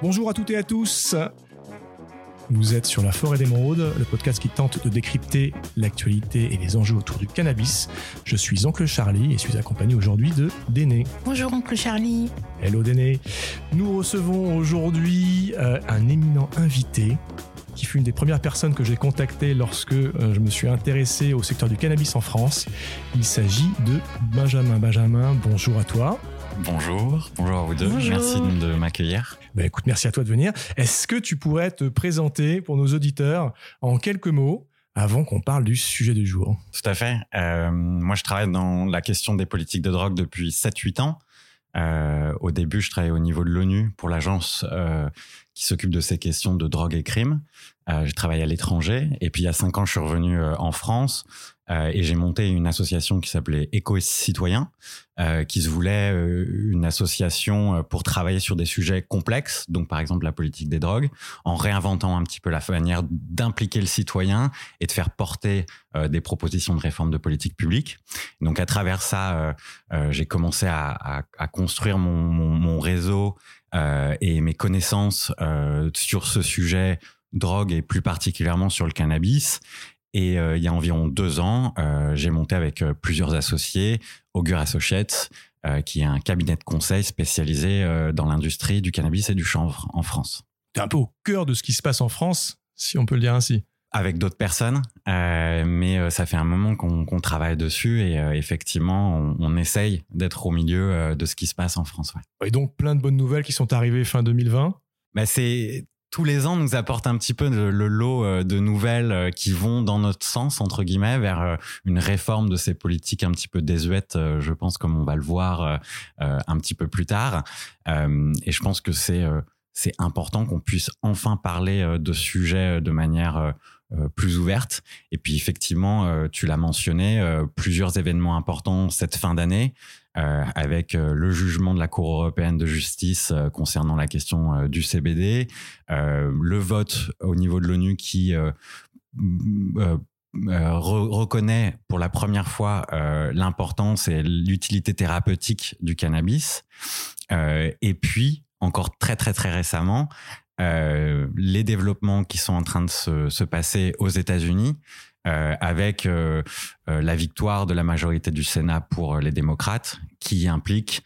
Bonjour à toutes et à tous. Vous êtes sur La Forêt d'Émeraude, le podcast qui tente de décrypter l'actualité et les enjeux autour du cannabis. Je suis Oncle Charlie et suis accompagné aujourd'hui de Déné. Bonjour Oncle Charlie. Hello Déné. Nous recevons aujourd'hui euh, un éminent invité qui fut une des premières personnes que j'ai contactées lorsque euh, je me suis intéressé au secteur du cannabis en France. Il s'agit de Benjamin. Benjamin, bonjour à toi. Bonjour, bonjour à vous deux. Bonjour. Merci de m'accueillir. Ben écoute, merci à toi de venir. Est-ce que tu pourrais te présenter pour nos auditeurs en quelques mots avant qu'on parle du sujet du jour? Tout à fait. Euh, moi, je travaille dans la question des politiques de drogue depuis 7-8 ans. Euh, au début, je travaillais au niveau de l'ONU pour l'agence euh, qui s'occupe de ces questions de drogue et crime. Euh, j'ai travaillé à l'étranger et puis il y a cinq ans, je suis revenu euh, en France euh, et j'ai monté une association qui s'appelait Éco Citoyen, euh, qui se voulait une association pour travailler sur des sujets complexes, donc par exemple la politique des drogues, en réinventant un petit peu la manière d'impliquer le citoyen et de faire porter des propositions de réforme de politique publique. Donc à travers ça, j'ai commencé à, construire mon, réseau et mes connaissances euh, sur ce sujet drogue et plus particulièrement sur le cannabis. Et euh, il y a environ deux ans, euh, j'ai monté avec euh, plusieurs associés, Augur Associates, euh, qui est un cabinet de conseil spécialisé euh, dans l'industrie du cannabis et du chanvre en France. Tu es un peu au cœur de ce qui se passe en France, si on peut le dire ainsi. Avec d'autres personnes, euh, mais euh, ça fait un moment qu'on travaille dessus et euh, effectivement, on, on essaye d'être au milieu euh, de ce qui se passe en France. Ouais. Et donc plein de bonnes nouvelles qui sont arrivées fin 2020. Bah, c'est tous les ans nous apporte un petit peu le, le lot de nouvelles qui vont dans notre sens entre guillemets vers une réforme de ces politiques un petit peu désuètes je pense comme on va le voir un petit peu plus tard et je pense que c'est c'est important qu'on puisse enfin parler de sujets de manière plus ouverte et puis effectivement euh, tu l'as mentionné euh, plusieurs événements importants cette fin d'année euh, avec euh, le jugement de la Cour européenne de justice euh, concernant la question euh, du CBD, euh, le vote au niveau de l'ONU qui euh, m- euh, euh, re- reconnaît pour la première fois euh, l'importance et l'utilité thérapeutique du cannabis. Euh, et puis, encore très très très récemment, euh, les développements qui sont en train de se, se passer aux États-Unis euh, avec euh, la victoire de la majorité du Sénat pour les démocrates, qui implique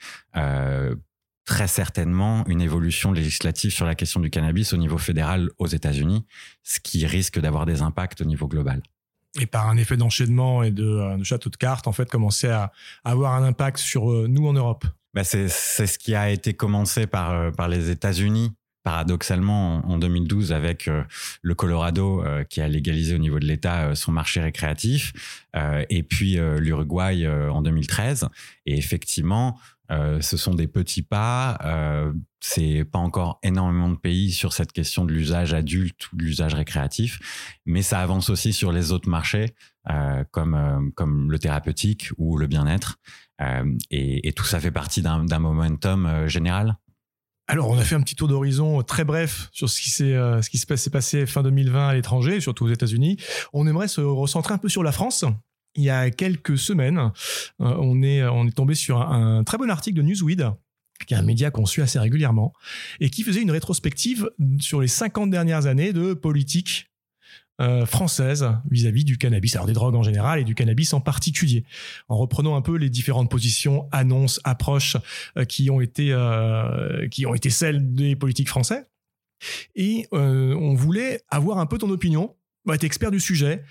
très certainement une évolution législative sur la question du cannabis au niveau fédéral aux États-Unis, ce qui risque d'avoir des impacts au niveau global. Et par un effet d'enchaînement et de, de château de cartes, en fait, commencer à avoir un impact sur nous en Europe. Bah c'est ce qui a été commencé par par les États-Unis paradoxalement en, en 2012 avec euh, le Colorado euh, qui a légalisé au niveau de l'État euh, son marché récréatif et puis l'Uruguay en 2013 et effectivement ce sont des petits pas c'est pas encore énormément de pays sur cette question de l'usage adulte ou de l'usage récréatif mais ça avance aussi sur les autres marchés comme comme le thérapeutique ou le bien-être et, et tout ça fait partie d'un momentum général. Alors, on a fait un petit tour d'horizon très bref sur ce qui s'est euh, ce qui se s'est passé fin 2020 à l'étranger, surtout aux États-Unis. On aimerait se recentrer un peu sur la France. Il y a quelques semaines, euh, on est on est tombé sur un, un très bon article de Newsweed qui est un média qu'on suit assez régulièrement, et qui faisait une rétrospective sur les 50 dernières années de politique euh, française vis-à-vis du cannabis, alors des drogues en général et du cannabis en particulier, en reprenant un peu les différentes positions, annonces, approches euh, qui ont été euh, qui ont été celles des politiques français. Et on voulait avoir un peu ton opinion. Bah, t'es expert du sujet.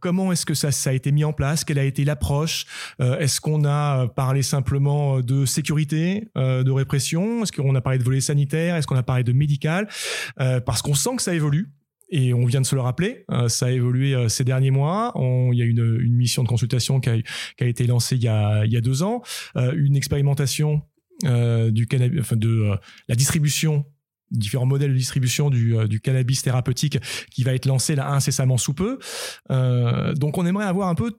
Comment est-ce que ça, a été mis en place? Quelle a été l'approche? Est-ce qu'on a parlé simplement de sécurité, de répression? Est-ce qu'on a parlé de volet sanitaire Est-ce qu'on a parlé de médical? Parce qu'on sent que ça évolue. Et on vient de se le rappeler, euh, ça a évolué euh, ces derniers mois. Il y a une, une mission de consultation qui a, été lancée il y a, deux ans, euh, une expérimentation du cannabis, enfin de la distribution différents modèles de distribution du, du cannabis thérapeutique qui va être lancé là incessamment sous peu. Donc on aimerait avoir un peu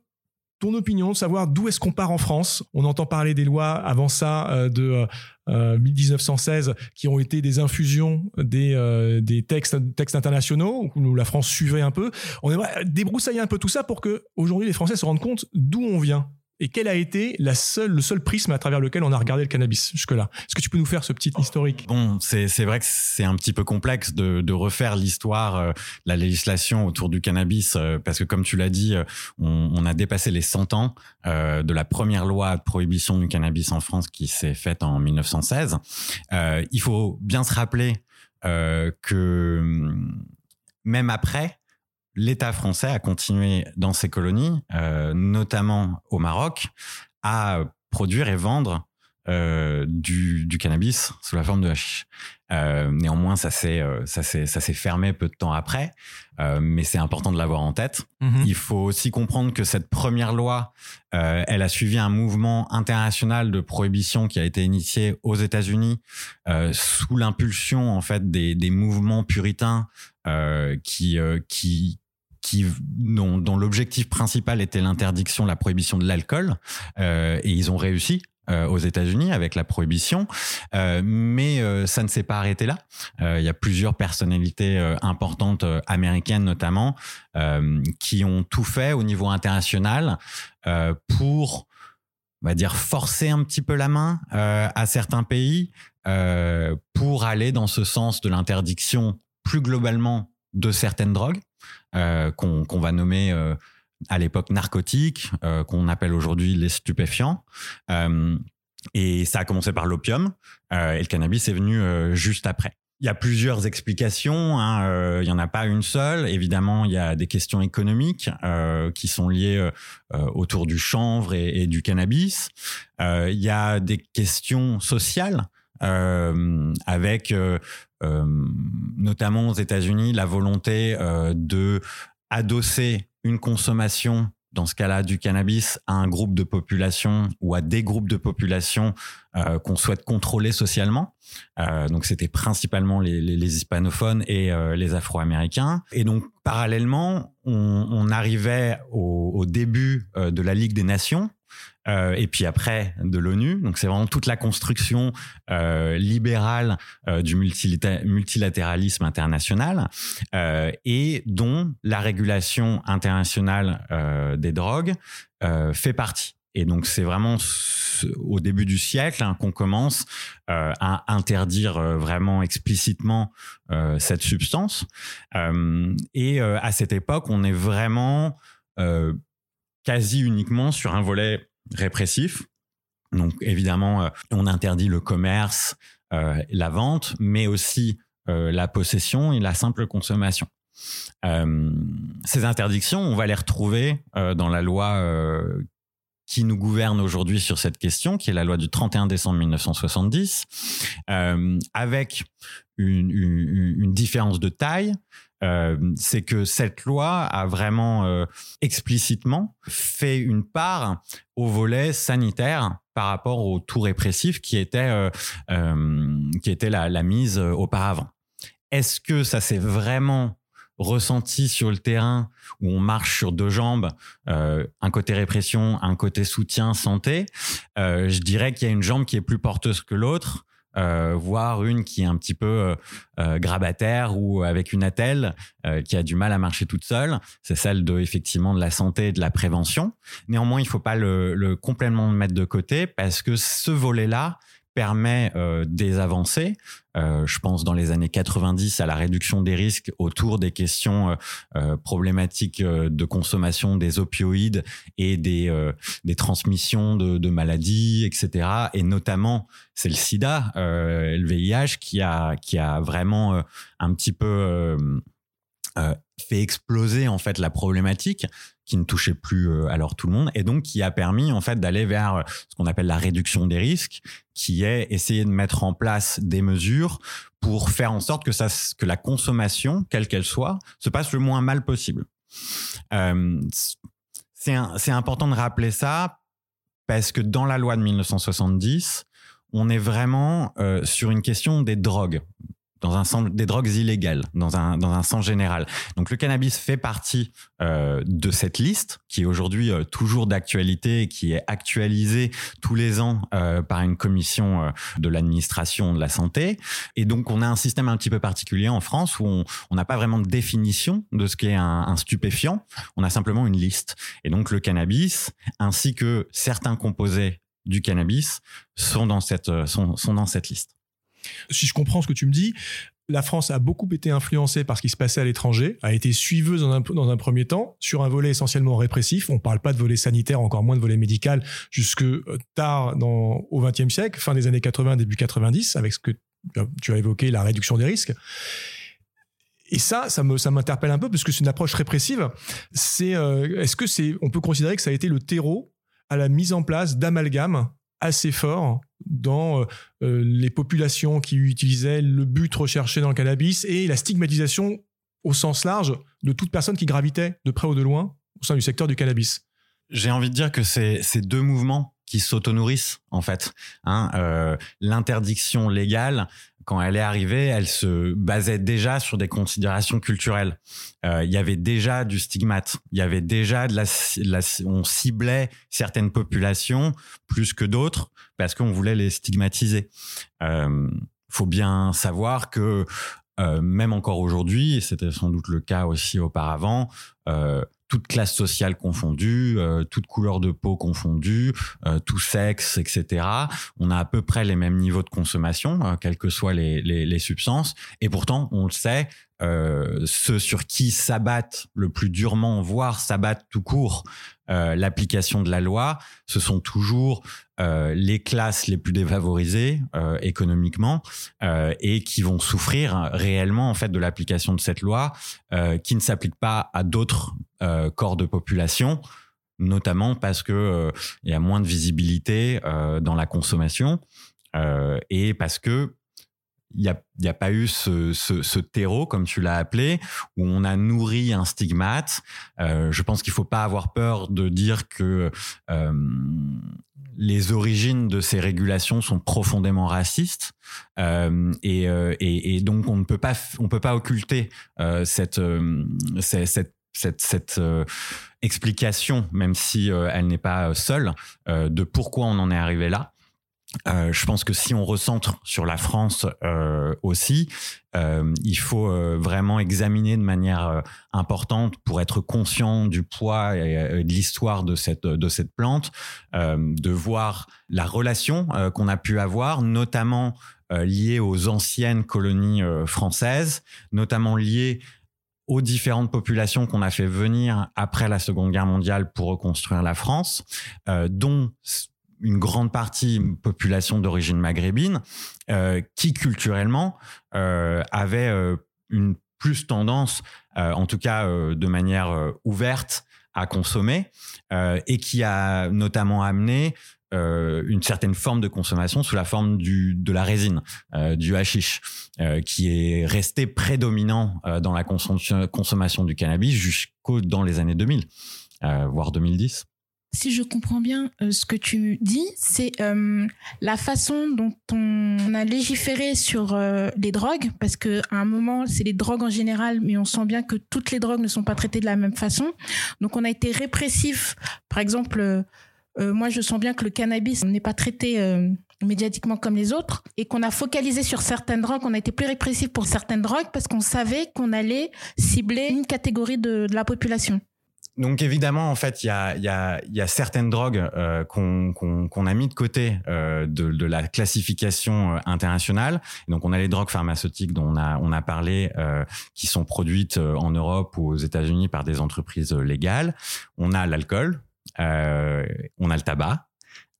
ton opinion, savoir d'où est-ce qu'on part en France. On entend parler des lois avant ça euh, de euh, 1916 qui ont été des infusions des, euh, des textes, textes internationaux où la France suivait un peu. On aimerait débroussailler un peu tout ça pour que aujourd'hui les Français se rendent compte d'où on vient et quel a été la seule, le seul prisme à travers lequel on a regardé le cannabis jusque-là? Est-ce que tu peux nous faire ce petit historique? Bon, c'est vrai que c'est un petit peu complexe de, de refaire l'histoire, euh, la législation autour du cannabis, euh, parce que comme tu l'as dit, euh, on, on, a dépassé les 100 ans euh, de la première loi de prohibition du cannabis en France qui s'est faite en 1916. il faut bien se rappeler que hum, même après, l'État français a continué dans ses colonies, euh, notamment au Maroc, à produire et vendre euh, du, du, cannabis sous la forme de hashish. Euh, néanmoins, ça s'est ça s'est ça s'est fermé peu de temps après, euh, mais c'est important de l'avoir en tête. Mm-hmm. Il faut aussi comprendre que cette première loi, elle a suivi un mouvement international de prohibition qui a été initié aux États-Unis sous l'impulsion en fait des, des mouvements puritains qui qui qui dont, l'objectif principal était l'interdiction, la prohibition de l'alcool, euh, et ils ont réussi euh, aux États-Unis avec la prohibition, euh, mais ça ne s'est pas arrêté là. Il y a plusieurs personnalités importantes américaines notamment qui ont tout fait au niveau international pour on va dire forcer un petit peu la main à certains pays pour aller dans ce sens de l'interdiction plus globalement de certaines drogues euh, qu'on va nommer euh, à l'époque narcotiques, euh, qu'on appelle aujourd'hui les stupéfiants. et ça a commencé par l'opium, et le cannabis est venu juste après. Il y a plusieurs explications. Hein, il n'y en a pas une seule. Évidemment, il y a des questions économiques qui sont liées autour du chanvre et, du cannabis. il y a des questions sociales avec notamment aux États-Unis, la volonté euh, de adosser une consommation dans ce cas-là du cannabis à un groupe de population ou à des groupes de population euh, qu'on souhaite contrôler socialement. Euh, donc c'était principalement les, hispanophones et les afro-américains. Et donc parallèlement, on, arrivait au, début de la Ligue des Nations euh, et puis après de l'ONU. Donc c'est vraiment toute la construction euh, libérale euh, du multilatéralisme international et dont la régulation internationale des drogues fait partie. Et donc c'est vraiment au début du siècle hein, qu'on commence à interdire vraiment explicitement cette substance. et à cette époque, on est vraiment quasi uniquement sur un volet répressif. Donc évidemment, euh, on interdit le commerce, euh, la vente, mais aussi euh, la possession et la simple consommation. ces interdictions, on va les retrouver dans la loi qui nous gouverne aujourd'hui sur cette question, qui est la loi du 31 décembre 1970, avec une, une, une, différence de taille. Euh, c'est que cette loi a vraiment euh, explicitement fait une part au volet sanitaire par rapport au tout répressif qui était euh, qui était la, mise auparavant. Est-ce que ça s'est vraiment ressenti sur le terrain où on marche sur deux jambes, un côté répression, un côté soutien santé, je dirais qu'il y a une jambe qui est plus porteuse que l'autre euh, voire une qui est un petit peu euh, euh, grabataire ou avec une attelle qui a du mal à marcher toute seule. C'est celle de effectivement de la santé et de la prévention. Néanmoins, il faut pas le, le complètement mettre de côté parce que ce volet-là permet euh, des avancées. Euh, je pense dans les années 90 à la réduction des risques autour des questions euh, problématiques de consommation des opioïdes et des, des transmissions de, de, maladies, etc. Et notamment, c'est le SIDA, le VIH, qui a, qui a vraiment un petit peu fait exploser en fait la problématique qui ne touchait plus euh, alors tout le monde et donc qui a permis en fait d'aller vers euh, ce qu'on appelle la réduction des risques qui est essayer de mettre en place des mesures pour faire en sorte que ça que la consommation quelle qu'elle soit se passe le moins mal possible. Euh, c'est important de rappeler ça parce que dans la loi de 1970 on est vraiment euh, sur une question des drogues dans un sens des drogues illégales, dans un dans un sens général. Donc le cannabis fait partie euh, de cette liste qui est aujourd'hui euh, toujours d'actualité et qui est actualisée tous les ans euh, par une commission euh, de l'administration de la santé. Et donc on a un système un petit peu particulier en France où on n'a pas vraiment de définition de ce qu'est un, un stupéfiant. On a simplement une liste. Et donc le cannabis ainsi que certains composés du cannabis sont dans cette sont, sont dans cette liste si je comprends ce que tu me dis, la France a beaucoup été influencée par ce qui se passait à l'étranger, a été suiveuse dans un, premier temps sur un volet essentiellement répressif. On ne parle pas de volet sanitaire, encore moins de volet médical, jusque euh, tard dans, au XXe siècle, fin des années 80, début 90, avec ce que tu as évoqué, la réduction des risques. Et ça, ça m'interpelle un peu parce que c'est une approche répressive. C'est, euh, est-ce que c'est, on peut considérer que ça a été le terreau à la mise en place d'amalgames assez fort dans euh, les populations qui utilisaient le but recherché dans le cannabis et la stigmatisation au sens large de toute personne qui gravitait de près ou de loin au sein du secteur du cannabis. J'ai envie de dire que c'est ces deux mouvements qui s'auto-nourrissent en fait. Hein, euh, L'interdiction légale, quand elle est arrivée, elle se basait déjà sur des considérations culturelles. Euh, il y avait déjà du stigmate, il y avait déjà de la, on ciblait certaines populations plus que d'autres parce qu'on voulait les stigmatiser. Euh, faut bien savoir que euh, même encore aujourd'hui, et c'était sans doute le cas aussi auparavant, euh, toute classe sociale confondue, euh, toute couleur de peau confondue, euh, tout sexe, etc. On a à peu près les mêmes niveaux de consommation, euh, quelles que soient les, les, les, substances. Et pourtant, on le sait, euh, ceux sur qui s'abattent le plus durement, voire s'abattent tout court, euh, l'application de la loi, ce sont toujours euh, les classes les plus défavorisées euh, économiquement euh, et qui vont souffrir réellement en fait de l'application de cette loi qui ne s'applique pas à d'autres corps de population notamment parce que il y a moins de visibilité dans la consommation et parce que il n'y a, a pas eu ce, ce, ce terreau, comme tu l'as appelé, où on a nourri un stigmate. Euh, je pense qu'il faut pas avoir peur de dire que euh, les origines de ces régulations sont profondément racistes euh, et, euh, et, et, donc on ne peut pas on peut pas occulter euh, cette, euh, cette cette, cette euh, explication, même si elle n'est pas seule, euh, de pourquoi on en est arrivé là. Euh, je pense que si on recentre sur la France euh, aussi, euh, il faut vraiment examiner de manière importante pour être conscient du poids et, et de l'histoire de cette de cette plante, de voir la relation qu'on a pu avoir, notamment liée aux anciennes colonies françaises, notamment liée aux différentes populations qu'on a fait venir après la Seconde Guerre mondiale pour reconstruire la France, dont une grande partie population d'origine maghrébine euh, qui culturellement euh, avait euh, une plus tendance, en tout cas de manière ouverte, à consommer et qui a notamment amené une certaine forme de consommation sous la forme du, de la résine, du hashish, qui est resté prédominant dans la consommation du cannabis jusqu'au dans les années 2000, voire 2010 si je comprends bien euh, ce que tu dis, c'est euh, la façon dont on a légiféré sur euh, les drogues, parce que à un moment, c'est les drogues en général, mais on sent bien que toutes les drogues ne sont pas traitées de la même façon. Donc, on a été répressif. Par exemple, moi, je sens bien que le cannabis n'est pas traité médiatiquement comme les autres et qu'on a focalisé sur certaines drogues, on a été plus répressif pour certaines drogues parce qu'on savait qu'on allait cibler une catégorie de la population donc évidemment, en fait, il y a, y, a, y a certaines drogues euh, qu'on qu qu'on a mis de côté euh, de, de, la classification euh, internationale. Donc on a les drogues pharmaceutiques dont on a, on a parlé, euh, qui sont produites euh, en Europe ou aux États-Unis par des entreprises légales. On a l'alcool, euh, on a le tabac.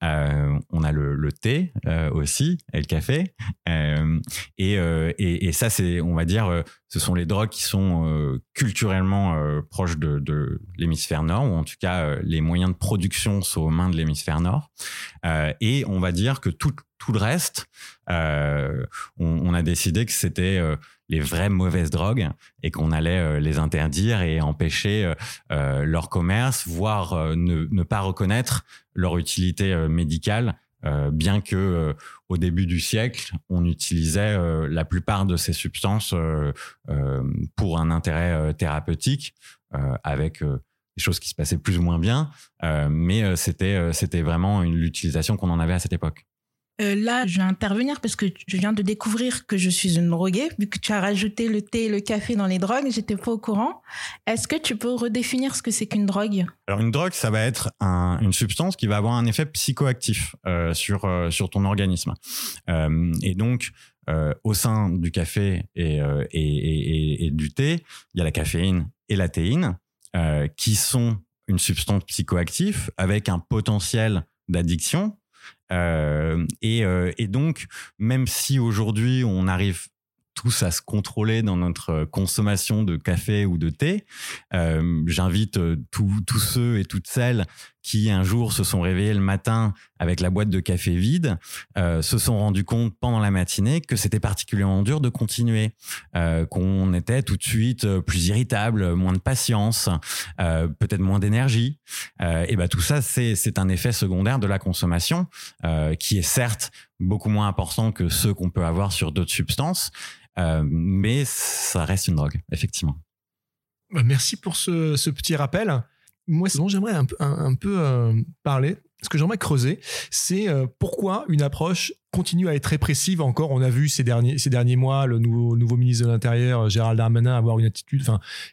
Euh, on a le, le thé euh, aussi et le café. Euh, et, et, et, ça c'est on va dire ce sont les drogues qui sont culturellement proches de, de l'hémisphère nord ou en tout cas les moyens de production sont aux mains de l'hémisphère nord. Et on va dire que tout, tout le reste on, on, a décidé que c'était les vraies mauvaises drogues et qu'on allait les interdire et empêcher leur commerce, voire ne, ne, pas reconnaître leur utilité médicale bien que au début du siècle, on utilisait la plupart de ces substances pour un intérêt thérapeutique, avec des choses qui se passaient plus ou moins bien, mais c'était c'était vraiment l'utilisation qu'on en avait à cette époque. Euh, là, je vais intervenir parce que je viens de découvrir que je suis une droguée, vu que tu as rajouté le thé et le café dans les drogues, j'étais pas au courant. Est-ce que tu peux redéfinir ce que c'est qu'une drogue? Alors une drogue, ça va être une substance qui va avoir un effet psychoactif euh, sur euh, sur ton organisme. et donc au sein du café et, du thé, il y a la caféine et la théine qui sont une substance psychoactive avec un potentiel d'addiction euh, et, euh, et, donc, même si aujourd'hui on arrive tous à se contrôler dans notre consommation de café ou de thé. Euh, J'invite tous ceux et toutes celles qui un jour se sont réveillés le matin avec la boîte de café vide, euh, se sont rendus compte pendant la matinée que c'était particulièrement dur de continuer, euh, qu'on était tout de suite euh, plus irritable, moins de patience, peut-être moins d'énergie. Et ben tout ça, c'est un effet secondaire de la consommation qui est certes beaucoup moins important que ceux qu'on peut avoir sur d'autres substances, mais ça reste une drogue, effectivement. Bah, merci pour ce, petit rappel. Moi, ce dont j'aimerais un, peu euh, parler, ce que j'aimerais creuser, c'est euh, pourquoi une approche continue à être répressive encore? On a vu ces derniers, ces derniers mois le nouveau, nouveau ministre de l'Intérieur, Gérald Darmanin, avoir une attitude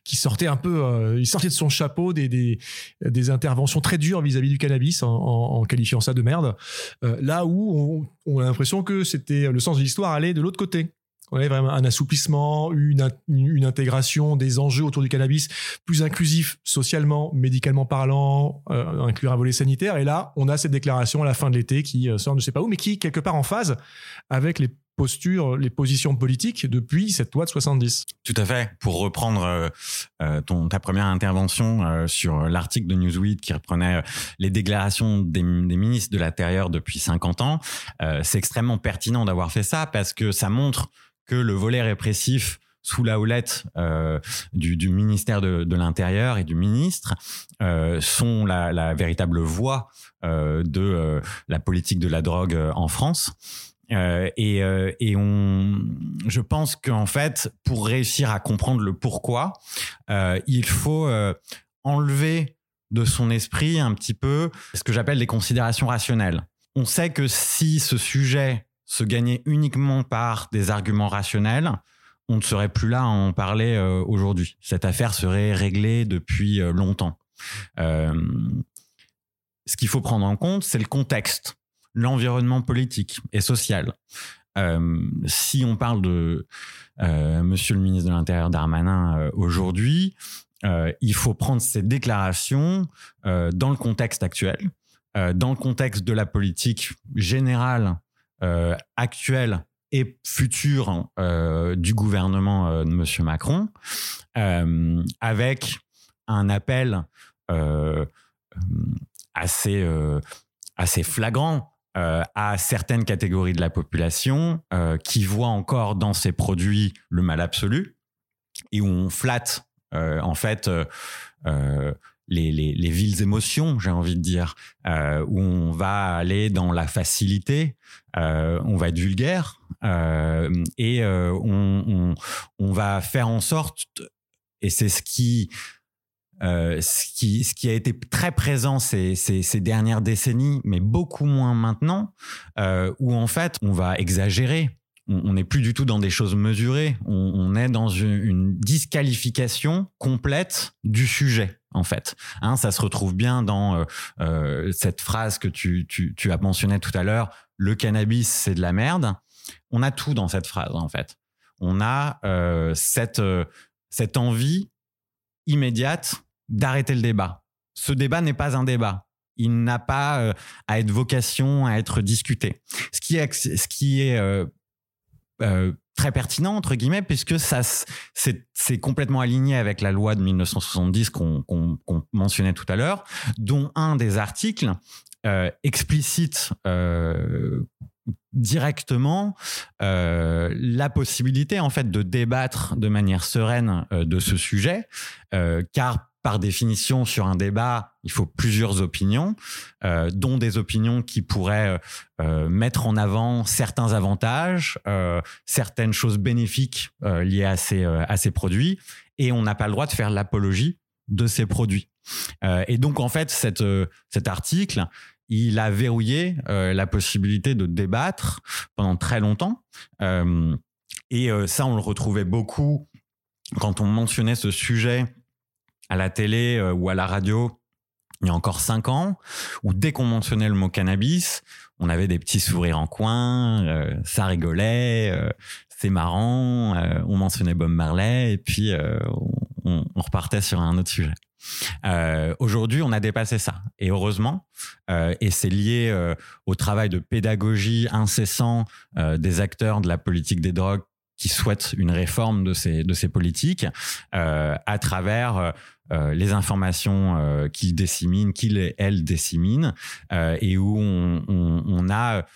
qui sortait un peu, il sortait de son chapeau des, des, interventions très dures vis-à-vis du cannabis en, en, qualifiant ça de merde. là où on, on a l'impression que c'était le sens de l'histoire allait de l'autre côté avait vraiment un assouplissement, une, une, intégration des enjeux autour du cannabis plus inclusif socialement, médicalement parlant, euh, inclure un volet sanitaire. Et là, on a cette déclaration à la fin de l'été qui euh, sort de ne sais pas où, mais qui est quelque part en phase avec les postures, les positions politiques depuis cette loi de 70. Tout à fait. Pour reprendre euh, euh ton, ta première intervention euh, sur l'article de Newsweek qui reprenait les déclarations des, des ministres de l'Intérieur depuis 50 ans, c'est extrêmement pertinent d'avoir fait ça parce que ça montre que le volet répressif sous la houlette euh, du, du, ministère de, de l'Intérieur et du ministre euh, sont la, la, véritable voie euh, de euh, la politique de la drogue euh, en France. Euh, et, et on, je pense qu'en fait, pour réussir à comprendre le pourquoi, il faut enlever de son esprit un petit peu ce que j'appelle les considérations rationnelles. On sait que si ce sujet se gagner uniquement par des arguments rationnels, on ne serait plus là à en parler euh, aujourd'hui. Cette affaire serait réglée depuis euh, longtemps. Euh, ce qu'il faut prendre en compte, c'est le contexte, l'environnement politique et social. si on parle de Monsieur le ministre de l'Intérieur Darmanin aujourd'hui, il faut prendre ces déclarations dans le contexte actuel, dans le contexte de la politique générale euh, actuel et futur euh, du gouvernement euh, de Monsieur Macron, avec un appel assez assez flagrant à certaines catégories de la population qui voient encore dans ces produits le mal absolu et où on flatte en fait les, les, les villes émotions, j'ai envie de dire, euh, où on va aller dans la facilité, euh, on va être vulgaire euh, et euh, on, on, va faire en sorte, et c'est ce qui, euh, ce qui, a été très présent ces, dernières décennies, mais beaucoup moins maintenant, euh, où en fait on va exagérer on n'est plus du tout dans des choses mesurées, on, est dans une, disqualification complète du sujet en fait. Hein, ça se retrouve bien dans euh, cette phrase que tu, as mentionnée tout à l'heure, le cannabis c'est de la merde. On a tout dans cette phrase en fait. On a cette envie immédiate d'arrêter le débat. Ce débat n'est pas un débat. Il n'a pas à être vocation à être discuté. Ce qui est, est euh, très pertinent entre guillemets puisque ça c'est complètement aligné avec la loi de 1970 qu'on mentionnait tout à l'heure dont un des articles euh, explicite euh, directement euh, la possibilité en fait de débattre de manière sereine euh, de ce sujet car par définition, sur un débat, il faut plusieurs opinions, euh, dont des opinions qui pourraient euh, mettre en avant certains avantages, euh, certaines choses bénéfiques liées à ces, à ces produits, et on n'a pas le droit de faire l'apologie de ces produits. et donc, en fait, cette, cet article, il a verrouillé la possibilité de débattre pendant très longtemps. et ça, on le retrouvait beaucoup quand on mentionnait ce sujet à la télé euh, ou à la radio il y a encore cinq ans, où dès qu'on mentionnait le mot cannabis, on avait des petits sourires en coin, euh, ça rigolait, euh, c'est marrant, on mentionnait Bob Marley et puis on, on, repartait sur un autre sujet. Aujourd'hui, on a dépassé ça et heureusement, et c'est lié au travail de pédagogie incessant des acteurs de la politique des drogues qui souhaitent une réforme de ces de ces politiques à travers euh, les informations euh, qu'ils disséminent, qu'ils elles disséminent, euh, et où on, on, on, a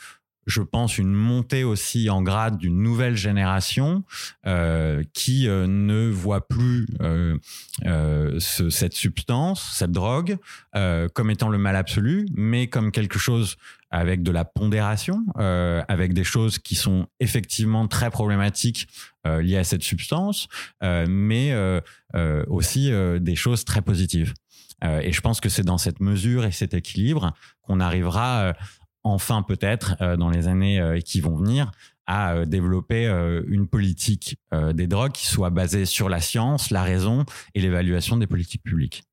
je pense, une montée aussi en grade d'une nouvelle génération euh, qui euh, ne voit plus euh, ce, cette substance, cette drogue, comme étant le mal absolu, mais comme quelque chose avec de la pondération, avec des choses qui sont effectivement très problématiques liées à cette substance, mais aussi des choses très positives. et je pense que c'est dans cette mesure et cet équilibre qu'on arrivera enfin peut-être euh, dans les années euh, qui vont venir à euh, développer une politique des drogues qui soit basée sur la science, la raison et l'évaluation des politiques publiques.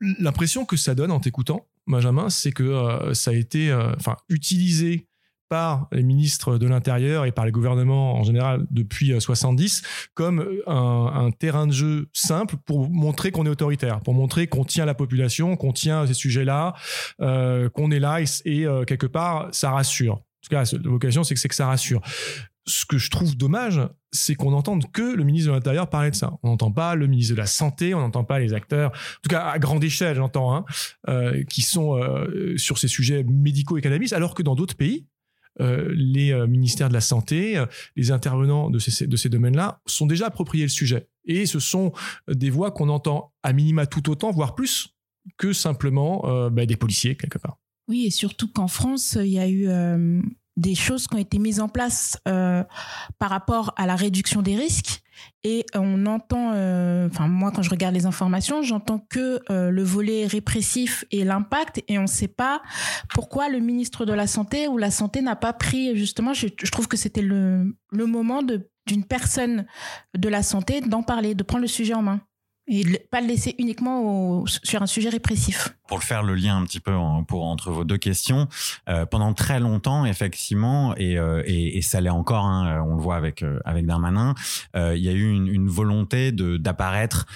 L'impression que ça donne en t'écoutant, Benjamin, c'est que ça a été enfin utilisé par les ministres de l'Intérieur et par les gouvernements en général depuis 70 comme un, terrain de jeu simple pour montrer qu'on est autoritaire, pour montrer qu'on tient la population, qu'on tient ces sujets-là, euh, qu'on est là et, euh, quelque part ça rassure. En tout cas, la vocation, c'est que, que ça rassure. Ce que je trouve dommage, c'est qu'on n'entende que le ministre de l'Intérieur parler de ça. On n'entend pas le ministre de la Santé, on n'entend pas les acteurs, en tout cas à grande échelle, j'entends, hein, euh, qui sont sur ces sujets médicaux et cannabis, alors que dans d'autres pays, euh, les euh, ministères de la Santé, euh, les intervenants de ces, de ces domaines-là sont déjà appropriés le sujet. Et ce sont des voix qu'on entend à minima tout autant, voire plus, que simplement bah, des policiers, quelque part. Oui, et surtout qu'en France, il y a eu des choses qui ont été mises en place par rapport à la réduction des risques et on entend, euh, enfin moi quand je regarde les informations, j'entends que euh, le volet répressif et l'impact, et on ne sait pas pourquoi le ministre de la santé ou la santé n'a pas pris justement. Je, trouve que c'était le, le moment d'une personne de la santé d'en parler, de prendre le sujet en main et pas le laisser uniquement sur un sujet répressif. Pour faire le lien un petit peu pour entre vos deux questions, euh, pendant très longtemps, effectivement, et, euh, et, ça l'est encore, hein, on le voit avec euh, avec Darmanin, euh, il y a eu une, une volonté d'apparaître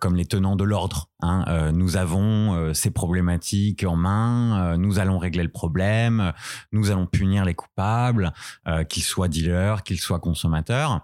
comme les tenants de l'ordre. Hein. nous avons ces problématiques en main, nous allons régler le problème, nous allons punir les coupables, qu'ils soient dealers, qu'ils soient consommateurs,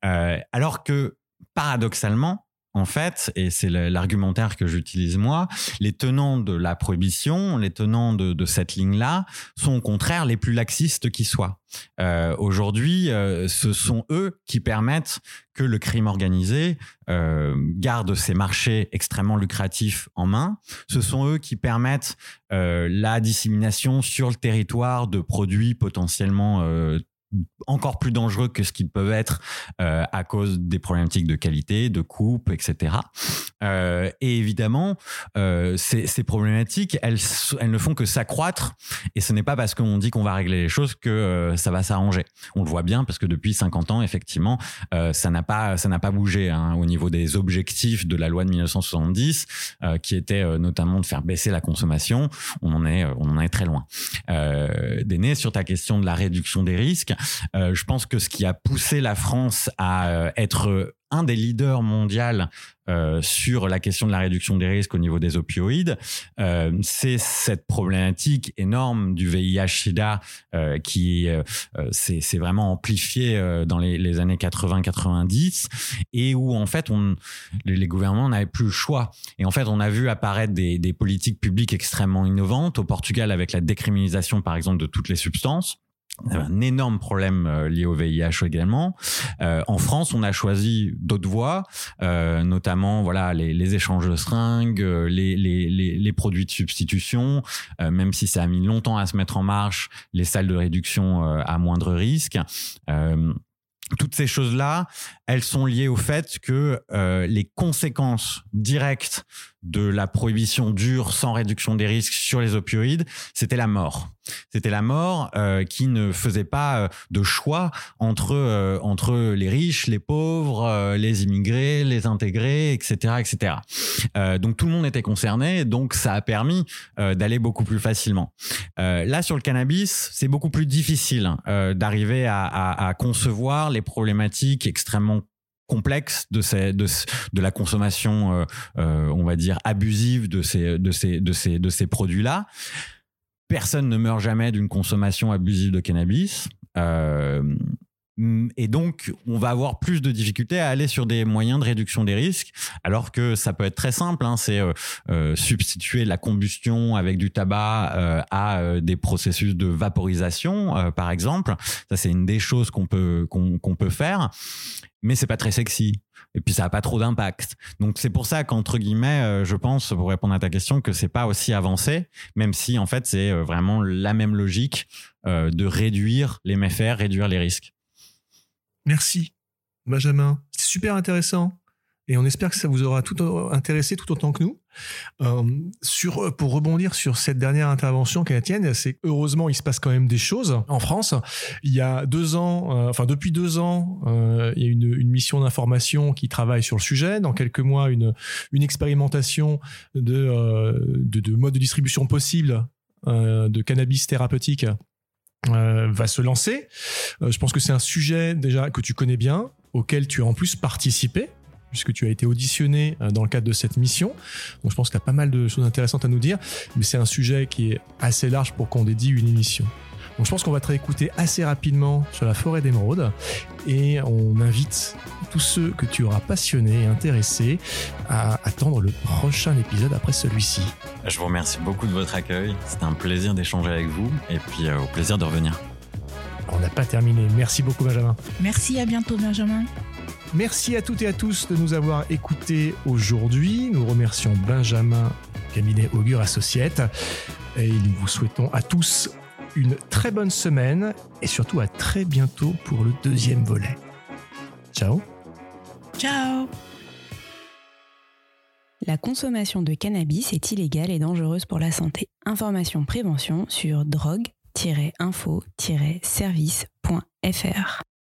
alors que paradoxalement en fait, et c'est l'argumentaire que j'utilise moi, les tenants de la prohibition, les tenants de, cette ligne-là, sont au contraire les plus laxistes qui soient. Euh, aujourd'hui, euh, ce sont eux qui permettent que le crime organisé euh, garde ses marchés extrêmement lucratifs en main. Ce sont eux qui permettent la dissémination sur le territoire de produits potentiellement encore plus dangereux que ce qu'ils peuvent être euh, à cause des problématiques de qualité, de coupe, etc. Euh, et évidemment, euh, ces, problématiques, elles, elles ne font que s'accroître. Et ce n'est pas parce qu'on dit qu'on va régler les choses que ça va s'arranger. On le voit bien parce que depuis 50 ans, effectivement, ça n'a pas ça n'a pas bougé hein, au niveau des objectifs de la loi de 1970, euh, qui était notamment de faire baisser la consommation. On en est on en est très loin. Euh, Déné, sur ta question de la réduction des risques, euh, je pense que ce qui a poussé la France à euh, être un des leaders mondiaux euh, sur la question de la réduction des risques au niveau des opioïdes, c'est cette problématique énorme du VIH/SIDA qui s'est vraiment amplifié dans les, années 80-90 et où en fait les, gouvernements n'avaient plus le choix. Et en fait, on a vu apparaître des politiques publiques extrêmement innovantes au Portugal avec la décriminalisation par exemple de toutes les substances un énorme problème euh, lié au VIH également. Euh, en France, on a choisi d'autres voies, euh, notamment voilà les, échanges de seringues, les, produits de substitution, même si ça a mis longtemps à se mettre en marche, les salles de réduction à moindre risque toutes ces choses-là, elles sont liées au fait que les conséquences directes de la prohibition dure sans réduction des risques sur les opioïdes, c'était la mort. C'était la mort euh, qui ne faisait pas euh, de choix entre euh, entre les riches, les pauvres, euh, les immigrés, les intégrés, etc., etc. donc tout le monde était concerné, donc ça a permis d'aller beaucoup plus facilement. là sur le cannabis, c'est beaucoup plus difficile d'arriver à, à, à concevoir les problématiques extrêmement complexe de, ces, de, de la consommation, euh, euh, on va dire, abusive de ces, de ces, de ces, de ces produits-là. Personne ne meurt jamais d'une consommation abusive de cannabis. Euh, et donc, on va avoir plus de difficultés à aller sur des moyens de réduction des risques, alors que ça peut être très simple. Hein, c'est euh, euh, substituer la combustion avec du tabac euh, à euh, des processus de vaporisation, euh, par exemple. Ça, c'est une des choses qu'on peut qu'on qu'on peut faire mais c'est pas très sexy. Et puis ça a pas trop d'impact. Donc c'est pour ça qu'entre guillemets, euh, je pense, pour répondre à ta question, que c'est pas aussi avancé, même si en fait c'est vraiment la même logique de réduire les méfaits, réduire les risques. Merci, Benjamin. C'était super intéressant. Et on espère que ça vous aura tout intéressé tout autant que nous. Euh, pour rebondir sur cette dernière intervention tienne, c'est heureusement il se passe quand même des choses en France. Il y a deux ans, euh, enfin depuis deux ans, euh, il y a une, mission d'information qui travaille sur le sujet. Dans quelques mois, une, expérimentation de, de, de mode de distribution possible de cannabis thérapeutique euh, va se lancer. Euh, je pense que c'est un sujet déjà que tu connais bien, auquel tu as en plus participé puisque tu as été auditionné euh, dans le cadre de cette mission. Donc je pense que tu as pas mal de choses intéressantes à nous dire, mais c'est un sujet qui est assez large pour qu'on dédie une émission. Donc je pense qu'on va te réécouter assez rapidement sur la forêt d'émeraude et on invite tous ceux que tu auras passionnés et intéressés à attendre le prochain épisode après celui-ci. Je vous remercie beaucoup de votre accueil. C'était un plaisir d'échanger avec vous et puis euh, au plaisir de revenir. On n'a pas terminé. Merci beaucoup Benjamin. Merci, à bientôt Benjamin. Merci à toutes et à tous de nous avoir écoutés aujourd'hui. Nous remercions Benjamin, cabinet Augure Associate. Et nous vous souhaitons à tous une très bonne semaine et surtout à très bientôt pour le deuxième volet. Ciao. Ciao. La consommation de cannabis est illégale et dangereuse pour la santé. Information prévention sur drogue-info-service.fr.